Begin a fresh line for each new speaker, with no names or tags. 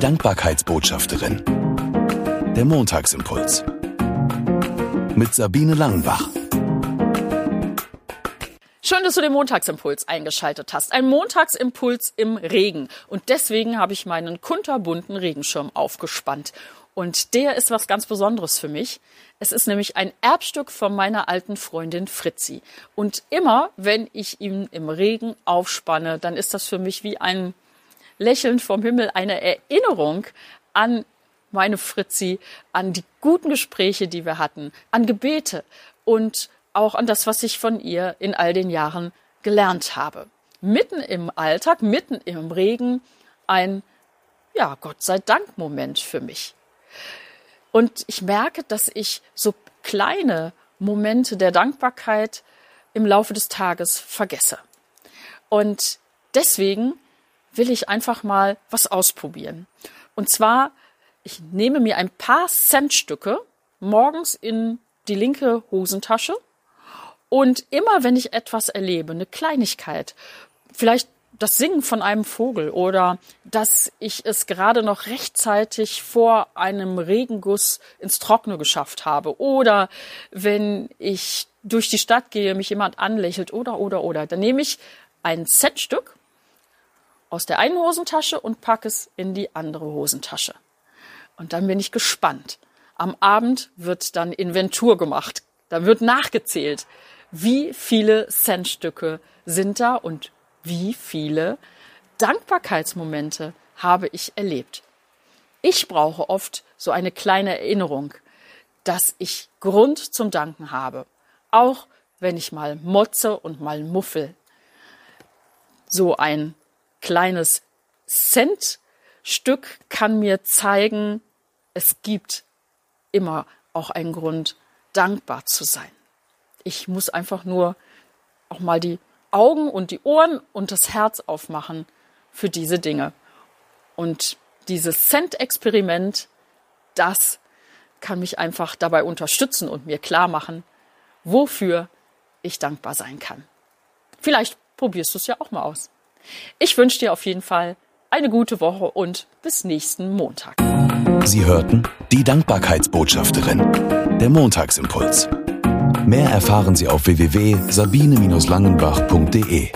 Dankbarkeitsbotschafterin. Der Montagsimpuls. Mit Sabine Langenbach.
Schön, dass du den Montagsimpuls eingeschaltet hast. Ein Montagsimpuls im Regen. Und deswegen habe ich meinen kunterbunten Regenschirm aufgespannt. Und der ist was ganz Besonderes für mich. Es ist nämlich ein Erbstück von meiner alten Freundin Fritzi. Und immer, wenn ich ihn im Regen aufspanne, dann ist das für mich wie ein Lächeln vom Himmel, eine Erinnerung an meine Fritzi, an die guten Gespräche, die wir hatten, an Gebete und auch an das, was ich von ihr in all den Jahren gelernt habe. Mitten im Alltag, mitten im Regen, ein, ja, Gott sei Dank Moment für mich. Und ich merke, dass ich so kleine Momente der Dankbarkeit im Laufe des Tages vergesse. Und deswegen will ich einfach mal was ausprobieren. Und zwar, ich nehme mir ein paar Centstücke morgens in die linke Hosentasche und immer wenn ich etwas erlebe, eine Kleinigkeit, vielleicht das Singen von einem Vogel oder dass ich es gerade noch rechtzeitig vor einem Regenguss ins Trockene geschafft habe oder wenn ich durch die Stadt gehe, mich jemand anlächelt oder oder oder, dann nehme ich ein Centstück aus der einen Hosentasche und packe es in die andere Hosentasche. Und dann bin ich gespannt. Am Abend wird dann Inventur gemacht. Da wird nachgezählt, wie viele Centstücke sind da und wie viele Dankbarkeitsmomente habe ich erlebt. Ich brauche oft so eine kleine Erinnerung, dass ich Grund zum Danken habe. Auch wenn ich mal motze und mal muffel. So ein kleines Centstück kann mir zeigen, es gibt immer auch einen Grund, dankbar zu sein. Ich muss einfach nur auch mal die Augen und die Ohren und das Herz aufmachen für diese Dinge. Und dieses Cent-Experiment, das kann mich einfach dabei unterstützen und mir klar machen, wofür ich dankbar sein kann. Vielleicht probierst du es ja auch mal aus. Ich wünsche dir auf jeden Fall eine gute Woche und bis nächsten Montag.
Sie hörten die Dankbarkeitsbotschafterin, der Montagsimpuls. Mehr erfahren Sie auf www.sabine-langenbach.de.